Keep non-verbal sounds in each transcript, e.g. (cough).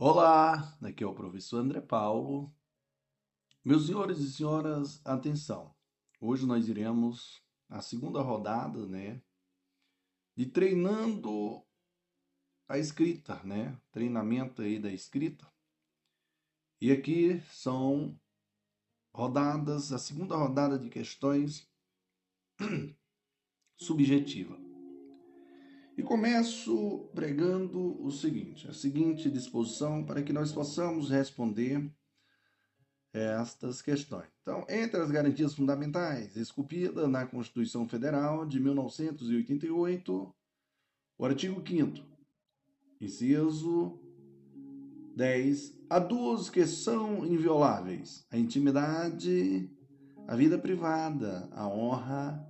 Olá, aqui é o professor André Paulo. Meus senhores e senhoras, atenção. Hoje nós iremos a segunda rodada, né, de treinando a escrita, né? Treinamento aí da escrita. E aqui são rodadas, a segunda rodada de questões (clears throat) subjetiva. E começo pregando o seguinte, a seguinte disposição para que nós possamos responder estas questões. Então, entre as garantias fundamentais esculpida na Constituição Federal de 1988, o artigo 5 inciso 10, há duas que são invioláveis: a intimidade, a vida privada, a honra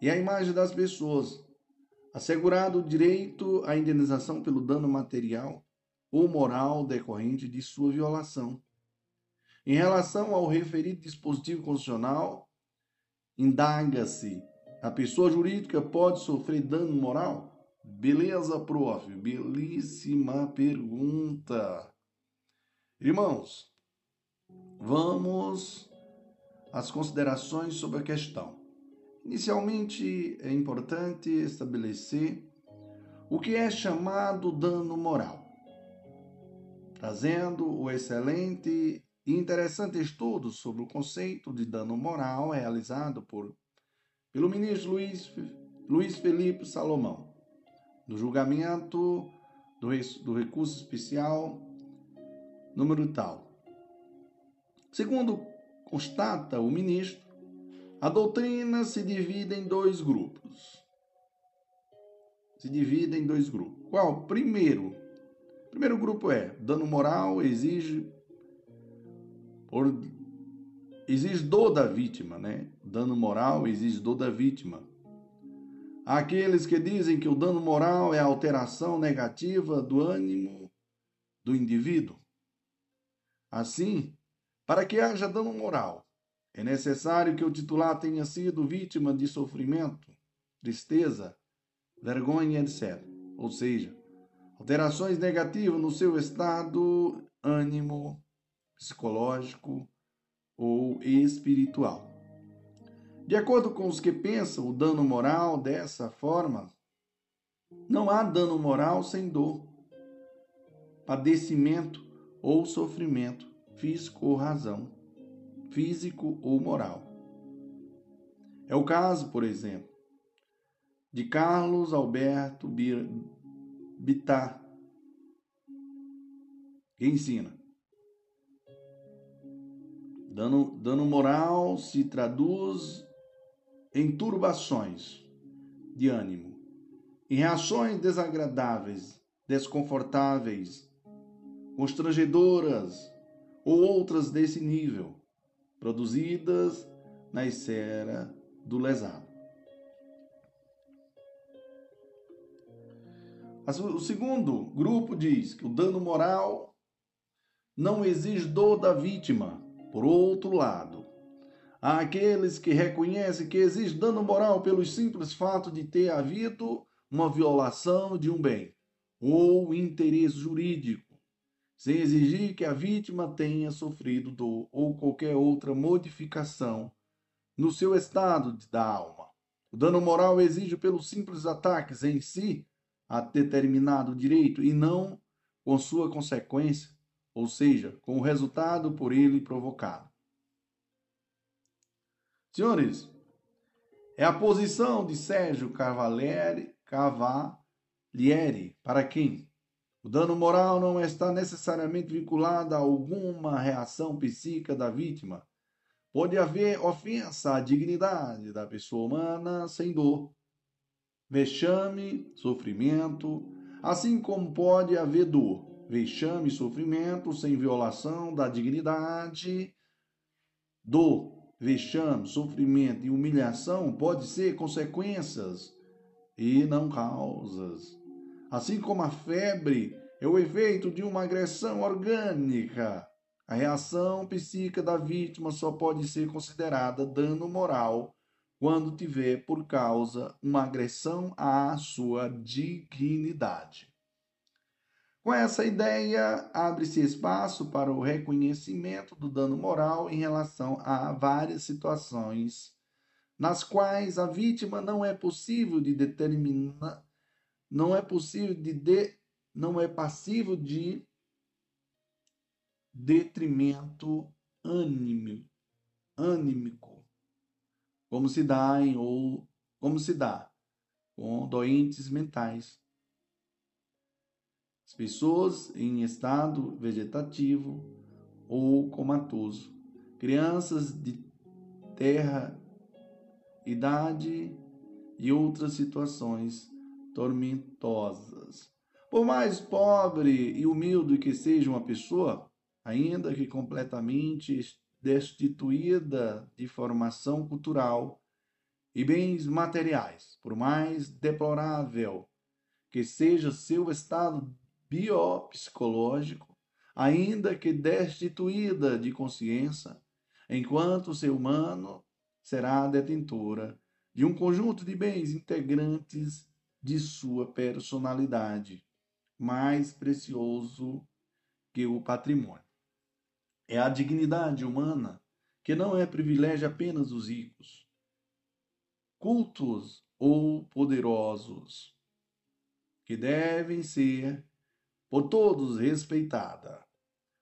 e a imagem das pessoas, assegurado o direito à indenização pelo dano material ou moral decorrente de sua violação. Em relação ao referido dispositivo constitucional, indaga-se: a pessoa jurídica pode sofrer dano moral? Beleza, prof. Belíssima pergunta. Irmãos, vamos às considerações sobre a questão. Inicialmente, é importante estabelecer o que é chamado dano moral, trazendo o excelente e interessante estudo sobre o conceito de dano moral realizado por, pelo ministro Luiz, Luiz Felipe Salomão, no julgamento do, do recurso especial número tal. Segundo constata o ministro, a doutrina se divide em dois grupos. Se divide em dois grupos. Qual? Primeiro, primeiro grupo é dano moral exige por exige dor da vítima, né? Dano moral exige dor da vítima. Aqueles que dizem que o dano moral é a alteração negativa do ânimo do indivíduo. Assim, para que haja dano moral, é necessário que o titular tenha sido vítima de sofrimento, tristeza, vergonha, etc. Ou seja, alterações negativas no seu estado ânimo, psicológico ou espiritual. De acordo com os que pensam o dano moral dessa forma, não há dano moral sem dor, padecimento ou sofrimento físico ou razão físico ou moral. É o caso, por exemplo, de Carlos Alberto Bittar, que ensina. Dano, dano moral se traduz em turbações de ânimo, em reações desagradáveis, desconfortáveis, constrangedoras ou outras desse nível, produzidas na esfera do lesado. O segundo grupo diz que o dano moral não exige dor da vítima. Por outro lado, há aqueles que reconhecem que existe dano moral pelo simples fato de ter havido uma violação de um bem ou interesse jurídico sem exigir que a vítima tenha sofrido dor ou qualquer outra modificação no seu estado da alma. O dano moral exige pelos simples ataques em si a determinado direito e não com sua consequência, ou seja, com o resultado por ele provocado. Senhores, é a posição de Sérgio Cavalieri, Cavalieri para quem o dano moral não está necessariamente vinculado a alguma reação psíquica da vítima. Pode haver ofensa à dignidade da pessoa humana sem dor, vexame, sofrimento, assim como pode haver dor, vexame e sofrimento sem violação da dignidade. Dor, vexame, sofrimento e humilhação pode ser consequências e não causas. Assim como a febre é o efeito de uma agressão orgânica, a reação psíquica da vítima só pode ser considerada dano moral quando tiver por causa uma agressão à sua dignidade. Com essa ideia, abre-se espaço para o reconhecimento do dano moral em relação a várias situações nas quais a vítima não é possível de determinar, não é possível de, de não é passivo de detrimento ânimo, anímico, como se dá em ou como se dá com doentes mentais. As pessoas em estado vegetativo ou comatoso, crianças de terra idade e outras situações tormentosas. Por mais pobre e humilde que seja uma pessoa, ainda que completamente destituída de formação cultural e bens materiais, por mais deplorável que seja seu estado biopsicológico, ainda que destituída de consciência, enquanto ser humano será detentora de um conjunto de bens integrantes de sua personalidade, mais precioso que o patrimônio. É a dignidade humana que não é privilégio apenas dos ricos, cultos ou poderosos, que devem ser por todos respeitada.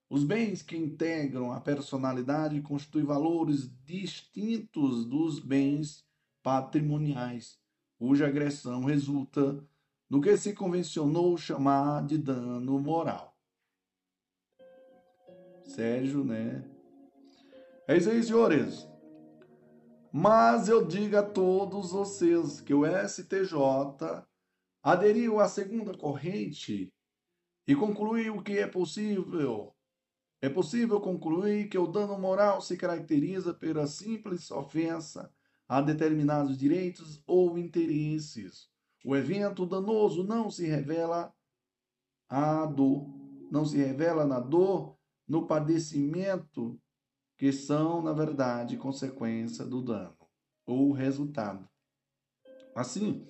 Os bens que integram a personalidade constituem valores distintos dos bens patrimoniais, cuja agressão resulta no que se convencionou chamar de dano moral. Sérgio, né? É isso aí, senhores. Mas eu digo a todos vocês que o STJ aderiu à segunda corrente e concluiu que é possível é possível concluir que o dano moral se caracteriza pela simples ofensa a determinados direitos ou interesses. O evento danoso não se revela a dor, não se revela na dor, no padecimento, que são, na verdade, consequência do dano ou resultado. Assim,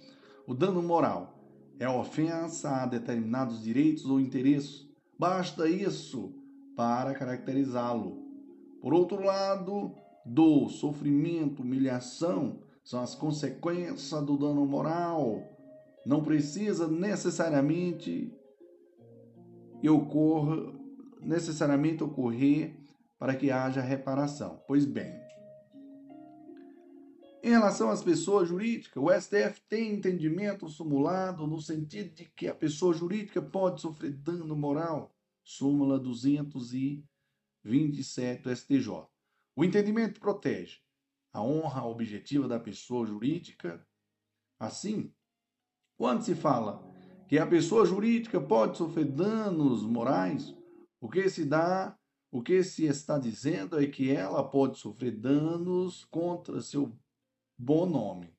o dano moral é a ofensa a determinados direitos ou interesses. Basta isso para caracterizá-lo. Por outro lado, dor, sofrimento, humilhação são as consequências do dano moral. Não precisa necessariamente necessariamente ocorrer para que haja reparação. Pois bem, em relação às pessoas jurídicas, o STF tem entendimento simulado no sentido de que a pessoa jurídica pode sofrer dano moral súmula 227 do STJ. O entendimento protege a honra objetiva da pessoa jurídica. Assim, quando se fala que a pessoa jurídica pode sofrer danos morais, o que se dá, o que se está dizendo é que ela pode sofrer danos contra seu bom nome,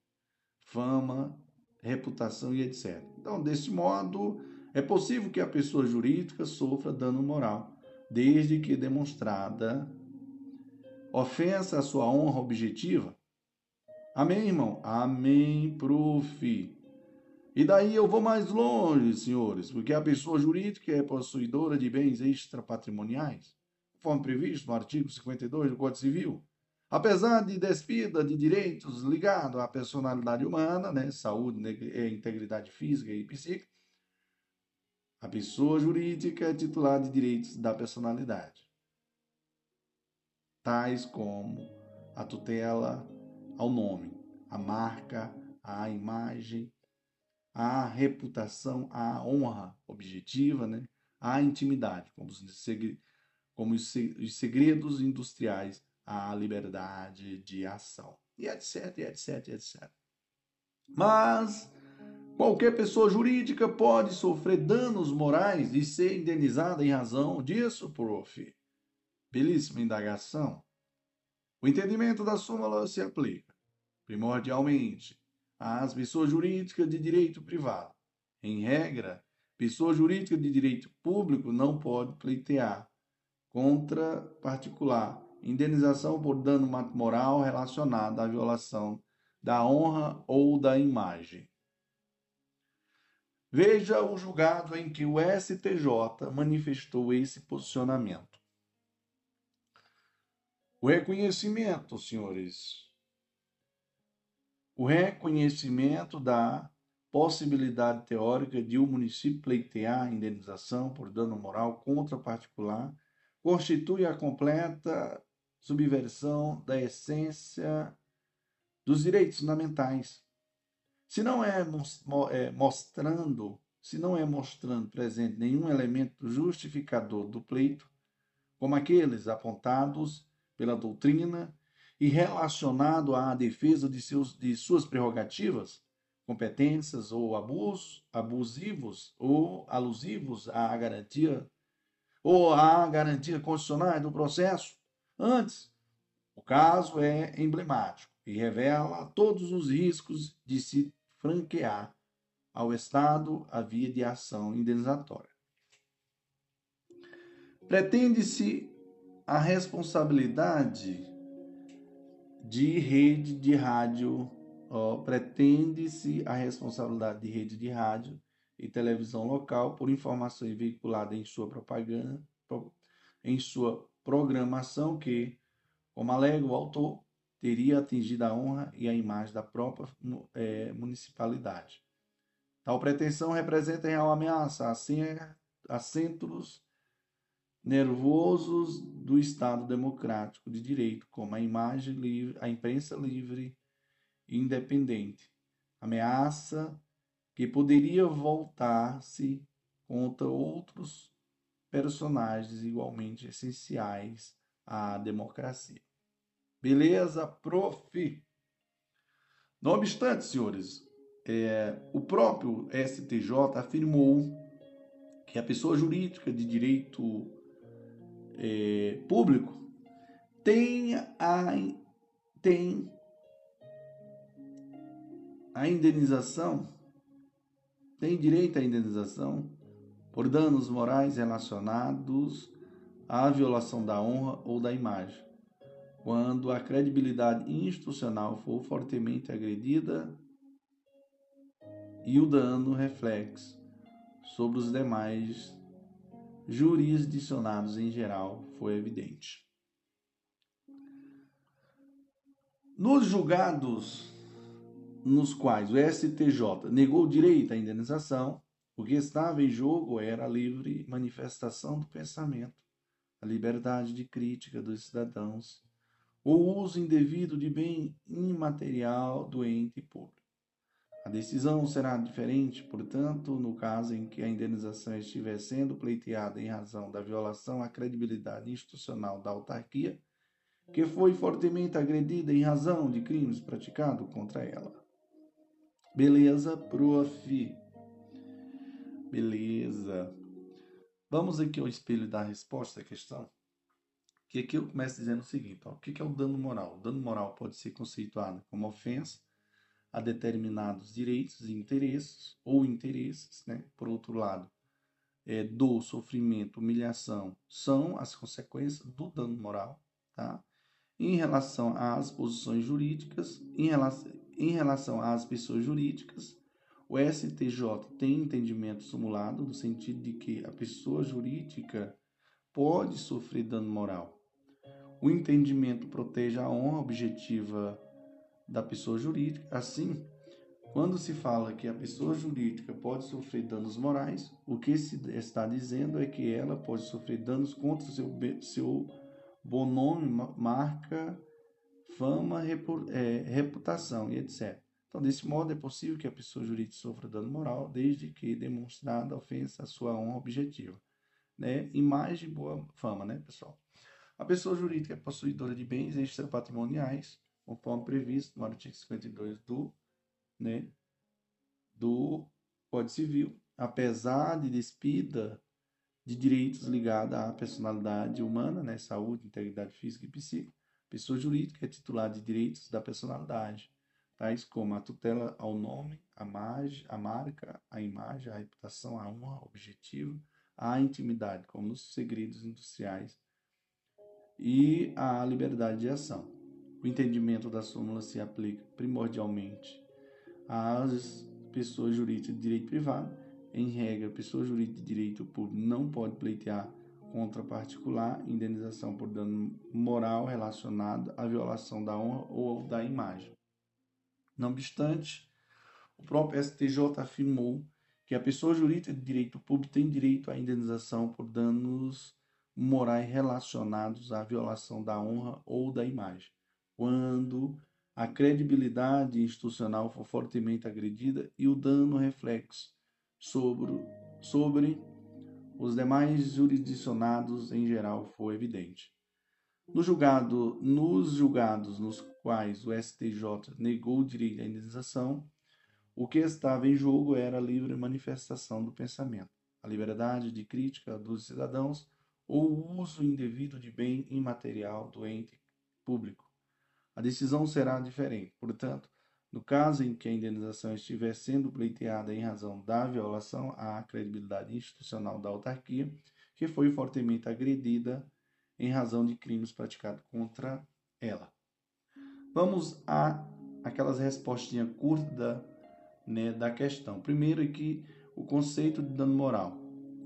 fama, reputação e etc. Então, desse modo, é possível que a pessoa jurídica sofra dano moral, desde que demonstrada ofensa à sua honra objetiva. Amém, irmão? Amém, prof. E daí eu vou mais longe, senhores, porque a pessoa jurídica é possuidora de bens extrapatrimoniais, conforme previsto no artigo 52 do Código Civil. Apesar de despida de direitos ligados à personalidade humana, né, saúde, integridade física e psíquica, a pessoa jurídica é titular de direitos da personalidade, tais como a tutela ao nome, a marca, a imagem, a reputação, a honra objetiva, né? a intimidade, como os, segredos industriais, a liberdade de ação, e etc, etc, etc. Mas Qualquer pessoa jurídica pode sofrer danos morais e ser indenizada em razão disso, prof. Belíssima indagação. O entendimento da súmula se aplica, primordialmente, às pessoas jurídicas de direito privado. Em regra, pessoa jurídica de direito público não pode pleitear contra particular indenização por dano moral relacionado à violação da honra ou da imagem Veja o julgado em que o STJ manifestou esse posicionamento. O reconhecimento, senhores, o reconhecimento da possibilidade teórica de o um município pleitear indenização por dano moral contra particular constitui a completa subversão da essência dos direitos fundamentais. Se não é, é mostrando, se não é mostrando presente nenhum elemento justificador do pleito, como aqueles apontados pela doutrina e relacionado à defesa de, seus, de suas prerrogativas, competências ou abusos, abusivos ou alusivos à garantia ou à garantia constitucional do processo. Antes, o caso é emblemático e revela todos os riscos de se franquear ao Estado a via de ação indenizatória. Pretende-se a responsabilidade de rede de rádio pretende-se a responsabilidade de rede de rádio e televisão local por informações veiculadas em sua propaganda, em sua programação que, como alega o autor, teria atingido a honra e a imagem da própria é, municipalidade. Tal pretensão representa real ameaça a centros nervosos do Estado democrático de direito, como a imagem livre, a imprensa livre independente, ameaça que poderia voltar-se contra outros personagens igualmente essenciais à democracia. Beleza, prof? Não obstante, senhores, é, o próprio STJ afirmou que a pessoa jurídica de direito é, público tem a, tem a indenização, tem direito à indenização por danos morais relacionados à violação da honra ou da imagem, quando a credibilidade institucional for fortemente agredida e o dano reflexo sobre os demais jurisdicionados em geral foi evidente. Nos julgados nos quais o STJ negou o direito à indenização, o que estava em jogo era a livre manifestação do pensamento, a liberdade de crítica dos cidadãos, o uso indevido de bem imaterial do ente público. A decisão será diferente, portanto, no caso em que a indenização estiver sendo pleiteada em razão da violação à credibilidade institucional da autarquia, que foi fortemente agredida em razão de crimes praticados contra ela. Beleza, prof. Beleza. Vamos aqui ao espelho da resposta à questão. Que aqui eu começo dizendo o seguinte: ó, o que é o dano moral? O dano moral pode ser conceituado como ofensa a determinados direitos e interesses ou interesses, né? Por outro lado, é, do sofrimento, humilhação são as consequências do dano moral, tá? Em relação às posições jurídicas, em relação, em relação às pessoas jurídicas, o STJ tem entendimento simulado no sentido de que a pessoa jurídica pode sofrer dano moral. O entendimento protege a honra objetiva da pessoa jurídica. Assim, quando se fala que a pessoa jurídica pode sofrer danos morais, o que se está dizendo é que ela pode sofrer danos contra o seu, seu bom nome, marca fama, é, reputação e etc. Então, desse modo, é possível que a pessoa jurídica sofra dano moral, desde que demonstrada ofensa à sua honra objetiva. Né? Imagem boa fama, né, pessoal? A pessoa jurídica é possuidora de bens extrapatrimoniais, conforme previsto no artigo 52 do, né, do Código Civil, apesar de despida de direitos ligados à personalidade humana, né, saúde, integridade física e psíquica, Pessoa jurídica é titular de direitos da personalidade, tais como a tutela ao nome, a, margem, a marca, a imagem, a reputação, a honra, o objetivo, a intimidade, como nos segredos industriais, e a liberdade de ação. O entendimento da súmula se aplica primordialmente às pessoas jurídicas de direito privado, em regra, pessoa jurídica de direito público não pode pleitear contra particular indenização por dano moral relacionado à violação da honra ou da imagem. Não obstante, o próprio STJ afirmou que a pessoa jurídica de direito público tem direito à indenização por danos morais relacionados à violação da honra ou da imagem, quando a credibilidade institucional for fortemente agredida e o dano reflexo sobre, sobre os demais jurisdicionados em geral for evidente. No julgado, nos julgados nos quais o STJ negou o direito à indenização, o que estava em jogo era a livre manifestação do pensamento, a liberdade de crítica dos cidadãos ou o uso indevido de bem imaterial do ente público. A decisão será diferente. Portanto, no caso em que a indenização estiver sendo pleiteada em razão da violação à credibilidade institucional da autarquia, que foi fortemente agredida em razão de crimes praticados contra ela. Vamos a aquelas respostinhas curtas né, da questão. Primeiro é que o conceito de dano moral,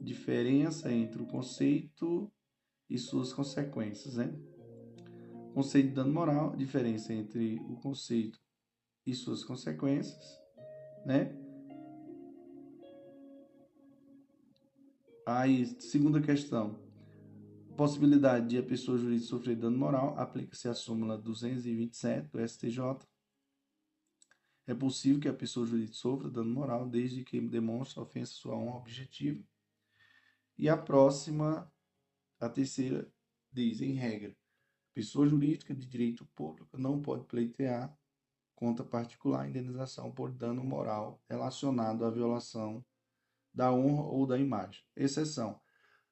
diferença entre o conceito e suas consequências, né? Conceito de dano moral, diferença entre o conceito e suas consequências, né? Aí, segunda questão. Possibilidade de a pessoa jurídica sofrer dano moral aplica-se à súmula 227 do STJ. É possível que a pessoa jurídica sofra dano moral desde que demonstre ofensa à sua honra objetiva. E a próxima, a terceira, diz, em regra, pessoa jurídica de direito público não pode pleitear contra particular indenização por dano moral relacionado à violação da honra ou da imagem. Exceção.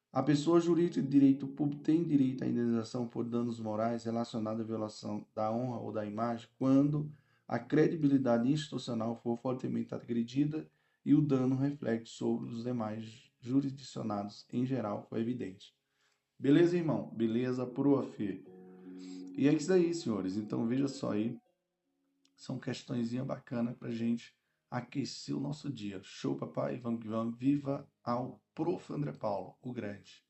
A pessoa jurídica de direito público tem direito à indenização por danos morais relacionados à violação da honra ou da imagem quando a credibilidade institucional for fortemente agredida e o dano reflete sobre os demais jurisdicionados em geral for evidente. Beleza, irmão? Beleza, prof. E é isso aí, senhores. Então veja só aí são questões bacanas para a gente aquecer o nosso dia. Show, papai. Vamos que vamos. Viva ao Prof. André Paulo, o grande.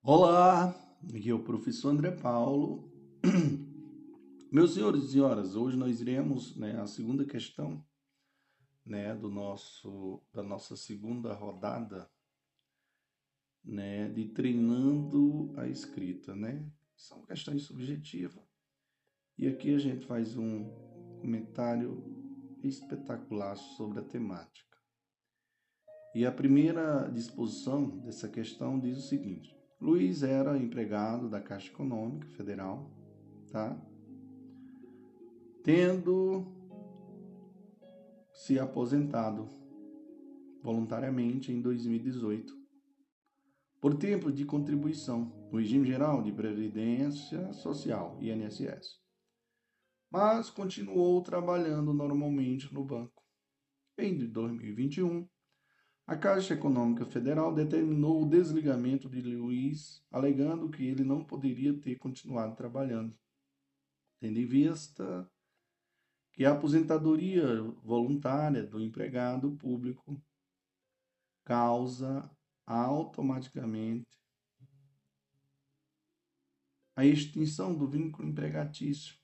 Olá, aqui é o professor André Paulo. (clears throat) Meus senhores e senhoras, hoje nós iremos né, a segunda questão né, do nosso, da nossa segunda rodada né, de treinando a escrita, né? são questões subjetivas. E aqui a gente faz um comentário espetacular sobre a temática. E a primeira disposição dessa questão diz o seguinte: Luiz era empregado da Caixa Econômica Federal, tá? Tendo se aposentado voluntariamente em 2018 por tempo de contribuição no regime geral de previdência social, INSS. Mas continuou trabalhando normalmente no banco. Em 2021, a Caixa Econômica Federal determinou o desligamento de Luiz, alegando que ele não poderia ter continuado trabalhando, tendo em vista que a aposentadoria voluntária do empregado público causa automaticamente a extinção do vínculo empregatício.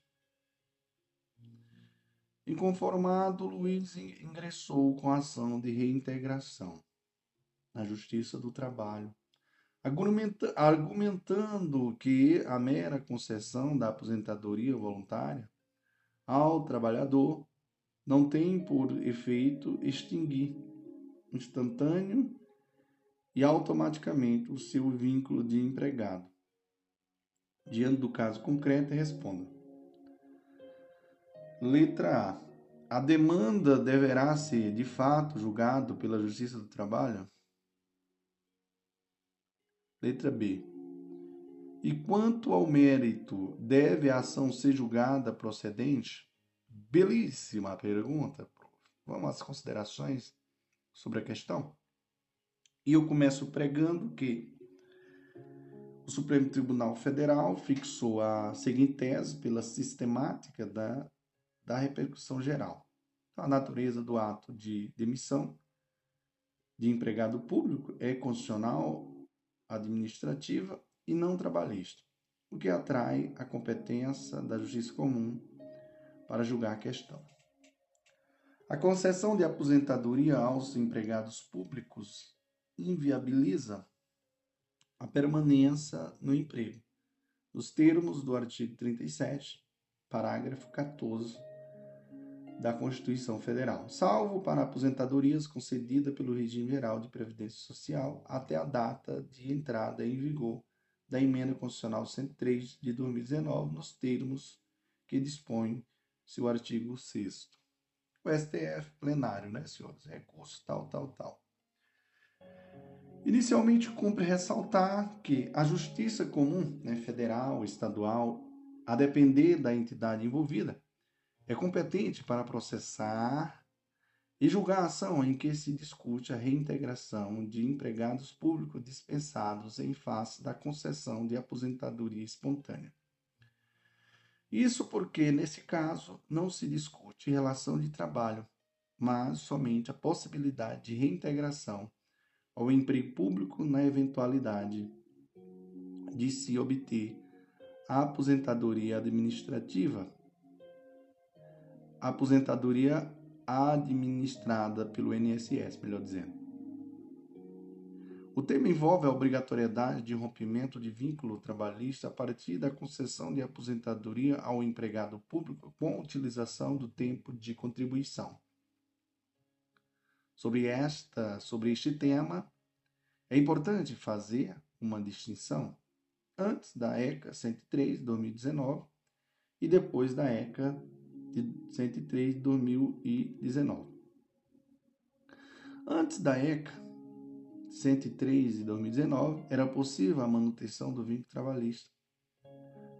Inconformado, Luiz ingressou com a ação de reintegração na Justiça do Trabalho, argumentando que a mera concessão da aposentadoria voluntária ao trabalhador não tem por efeito extinguir instantâneo e automaticamente o seu vínculo de empregado. Diante do caso concreto, responda. Letra A. A demanda deverá ser, de fato, julgado pela Justiça do Trabalho? Letra B. E quanto ao mérito, deve a ação ser julgada procedente? Belíssima pergunta. Vamos às considerações sobre a questão? E eu começo pregando que o Supremo Tribunal Federal fixou a seguinte tese pela sistemática da, da repercussão geral. Então, a natureza do ato de demissão de empregado público é constitucional, administrativa e não trabalhista, o que atrai a competência da justiça comum para julgar a questão. A concessão de aposentadoria aos empregados públicos inviabiliza a permanência no emprego, nos termos do artigo 37, parágrafo 14 da Constituição Federal, salvo para aposentadorias concedidas pelo regime geral de previdência social até a data de entrada em vigor da emenda constitucional 103 de 2019, nos termos que dispõe seu artigo 6 o STF plenário, né, senhores? Recurso tal, tal, tal. Inicialmente, cumpre ressaltar que a justiça comum, né, federal, estadual, a depender da entidade envolvida, é competente para processar e julgar a ação em que se discute a reintegração de empregados públicos dispensados em face da concessão de aposentadoria espontânea. Isso porque, nesse caso, não se discute relação de trabalho, mas somente a possibilidade de reintegração ao emprego público na eventualidade de se obter a aposentadoria administrativa, a aposentadoria administrada pelo INSS, melhor dizendo. O tema envolve a obrigatoriedade de rompimento de vínculo trabalhista a partir da concessão de aposentadoria ao empregado público com utilização do tempo de contribuição. Sobre esta, sobre este tema, é importante fazer uma distinção antes da ECA 103 de 2019 e depois da ECA de 103 de 2019. Antes da ECA 103 de 2019, era possível a manutenção do vínculo trabalhista,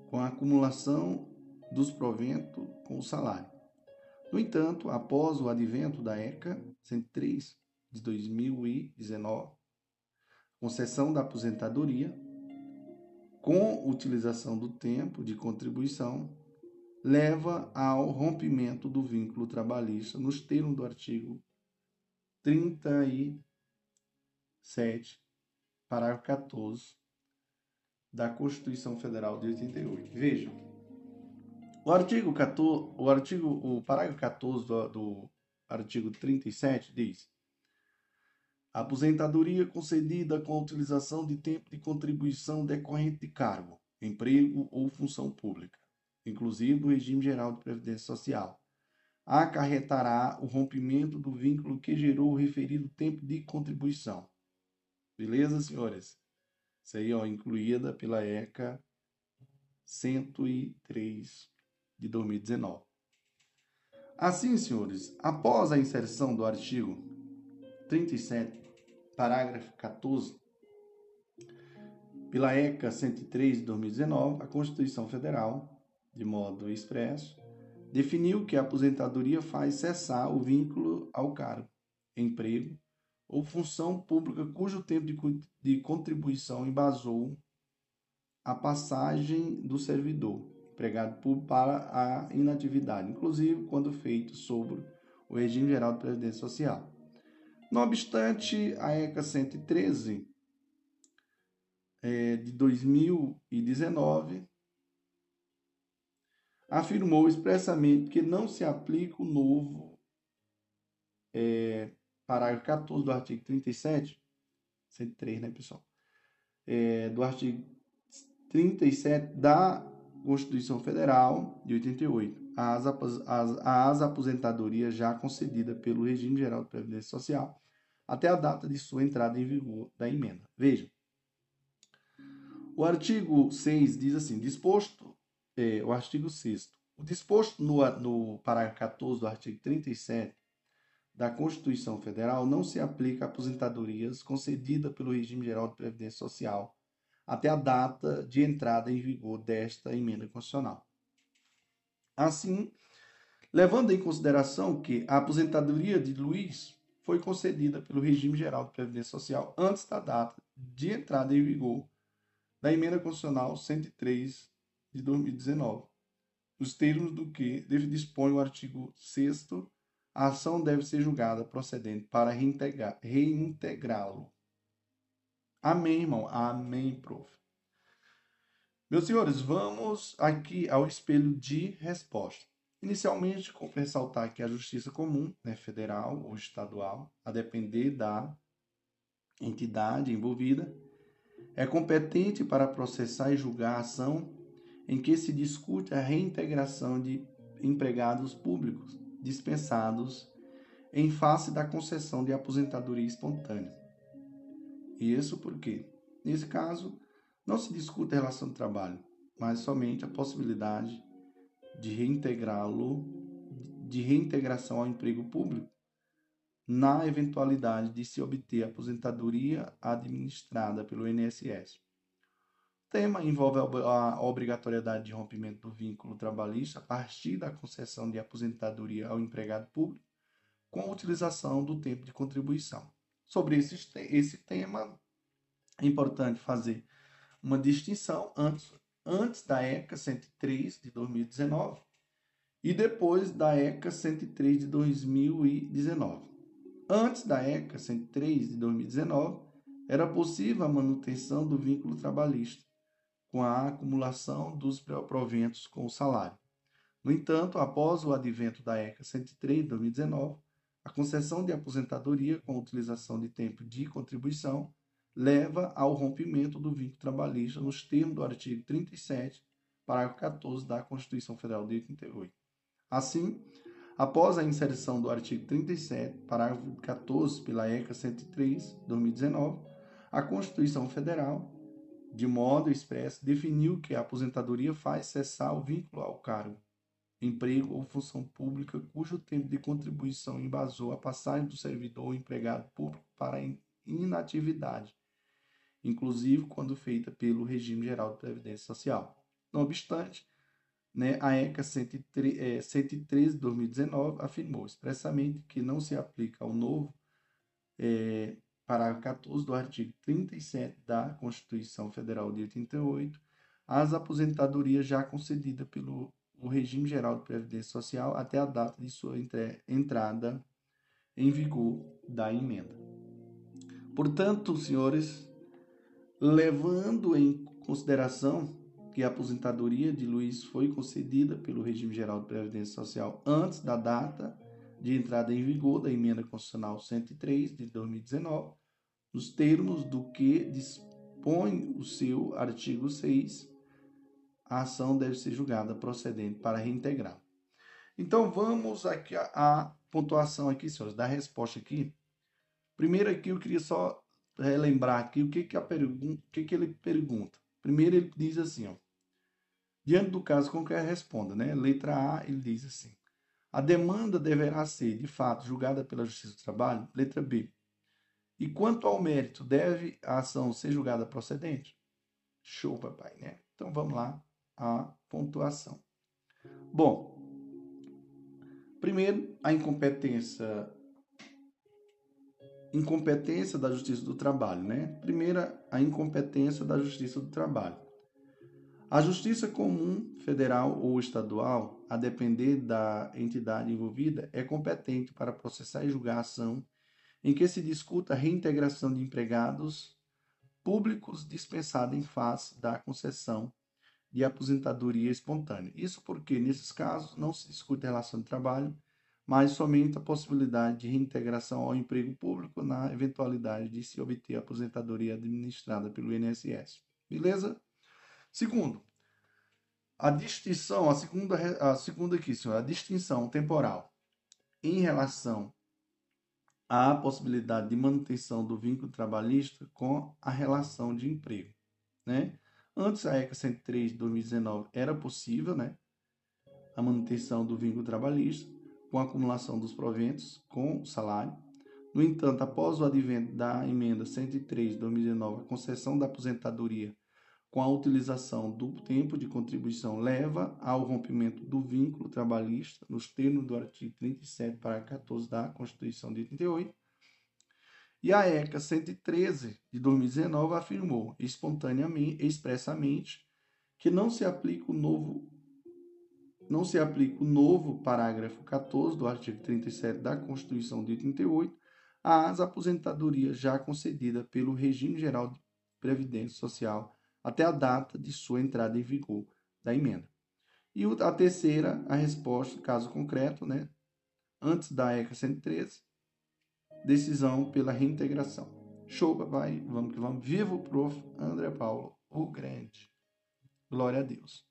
com a acumulação dos proventos com o salário. No entanto, após o advento da ECA 103 de 2019, concessão da aposentadoria, com utilização do tempo de contribuição, leva ao rompimento do vínculo trabalhista nos termos do artigo 30 e 7, parágrafo 14 da Constituição Federal de 88. Vejam, o artigo 14, o artigo, o parágrafo 14 do, do artigo 37 diz: a aposentadoria concedida com a utilização de tempo de contribuição decorrente de cargo, emprego ou função pública, inclusive o regime geral de previdência social, acarretará o rompimento do vínculo que gerou o referido tempo de contribuição Beleza, senhores? Isso aí, ó, incluída pela ECA 103 de 2019. Assim, senhores, após a inserção do artigo 37, parágrafo 14, pela ECA 103 de 2019, a Constituição Federal, de modo expresso, definiu que a aposentadoria faz cessar o vínculo ao cargo, emprego ou função pública cujo tempo de, contribuição embasou a passagem do servidor empregado público para a inatividade, inclusive quando feito sobre o regime geral de previdência social. Não obstante, a ECA 113 é, de 2019 afirmou expressamente que não se aplica o novo é, parágrafo 14 do artigo 37, 103, né, pessoal? É, do artigo 37 da Constituição Federal de 88, as, as, as aposentadorias já concedidas pelo Regime Geral de Previdência Social até a data de sua entrada em vigor da emenda. Vejam, o artigo 6 diz assim: disposto, é, o artigo 6, o disposto no, no parágrafo 14 do artigo 37 da Constituição Federal não se aplica a aposentadorias concedidas pelo regime geral de previdência social até a data de entrada em vigor desta emenda constitucional. Assim, levando em consideração que a aposentadoria de Luiz foi concedida pelo regime geral de previdência social antes da data de entrada em vigor da emenda constitucional 103 de 2019, nos termos do que dispõe o artigo 6 a ação deve ser julgada procedente para reintegrá-lo. Amém, irmão? Amém, prof. Meus senhores, vamos aqui ao espelho de resposta. Inicialmente, ressaltar que a justiça comum, né, federal ou estadual, a depender da entidade envolvida, é competente para processar e julgar a ação em que se discute a reintegração de empregados públicos dispensados em face da concessão de aposentadoria espontânea. Isso porque, nesse caso, não se discute a relação de trabalho, mas somente a possibilidade de reintegrá-lo, de reintegração ao emprego público, na eventualidade de se obter aposentadoria administrada pelo INSS. O tema envolve a obrigatoriedade de rompimento do vínculo trabalhista a partir da concessão de aposentadoria ao empregado público com a utilização do tempo de contribuição. Sobre esse, esse tema, é importante fazer uma distinção antes antes da ECA 103 de 2019 e depois da ECA 103 de 2019. Antes da ECA 103 de 2019, era possível a manutenção do vínculo trabalhista, com a acumulação dos proventos com o salário. No entanto, após o advento da ECA 103 de 2019, a concessão de aposentadoria com utilização de tempo de contribuição leva ao rompimento do vínculo trabalhista nos termos do artigo 37, parágrafo 14 da Constituição Federal de 88. Assim, após a inserção do artigo 37, parágrafo 14 pela ECA 103, 2019, a Constituição Federal, de modo expresso, definiu que a aposentadoria faz cessar o vínculo ao cargo, emprego ou função pública cujo tempo de contribuição embasou a passagem do servidor ou empregado público para inatividade inclusive quando feita pelo Regime Geral de Previdência Social. Não obstante, né, a ECA 113 de 2019 afirmou expressamente que não se aplica ao novo é, parágrafo 14 do artigo 37 da Constituição Federal de 88 as aposentadorias já concedidas pelo o Regime Geral de Previdência Social até a data de sua entrada em vigor da emenda. Portanto, senhores, levando em consideração que a aposentadoria de Luiz foi concedida pelo Regime Geral de Previdência Social antes da data de entrada em vigor da Emenda Constitucional 103 de 2019, nos termos do que dispõe o seu artigo 6, a ação deve ser julgada procedente para reintegrar. Então vamos aqui à pontuação aqui, senhores, da resposta aqui. Primeiro aqui eu queria só relembrar aqui o que, que, a que, que ele pergunta. Primeiro ele diz assim, ó, diante do caso com que responda, né? Letra A, ele diz assim: a demanda deverá ser, de fato, julgada pela Justiça do Trabalho. Letra B. E quanto ao mérito, deve a ação ser julgada procedente? Show, papai, né? Então vamos lá a pontuação. Bom, primeiro, a incompetência incompetência da Justiça do Trabalho, né? Primeira, a incompetência da Justiça do Trabalho. A Justiça Comum Federal ou Estadual, a depender da entidade envolvida, é competente para processar e julgar a ação em que se discuta a reintegração de empregados públicos dispensada em face da concessão de aposentadoria espontânea. Isso porque, nesses casos, não se discute a relação de trabalho, mas somente a possibilidade de reintegração ao emprego público na eventualidade de se obter aposentadoria administrada pelo INSS. Beleza? Segundo, a distinção, a segunda, a segunda aqui, senhor, a distinção temporal em relação à possibilidade de manutenção do vínculo trabalhista com a relação de emprego, né? Antes a ECA 103 de 2019 era possível, né? A manutenção do vínculo trabalhista, com a acumulação dos proventos com salário. No entanto, após o advento da emenda 103 de 2019, a concessão da aposentadoria com a utilização do tempo de contribuição leva ao rompimento do vínculo trabalhista nos termos do artigo 37, parágrafo 14 da Constituição de 88. E a ECA 113 de 2019 afirmou espontaneamente, expressamente, que não se aplica o novo não se aplica o novo parágrafo 14 do artigo 37 da Constituição de 88 às aposentadorias já concedidas pelo regime geral de previdência social até a data de sua entrada em vigor da emenda. E a terceira, a resposta, caso concreto, né, antes da ECA 113, decisão pela reintegração. Show, papai, vamos que vamos. Viva o prof. André Paulo, o grande. Glória a Deus.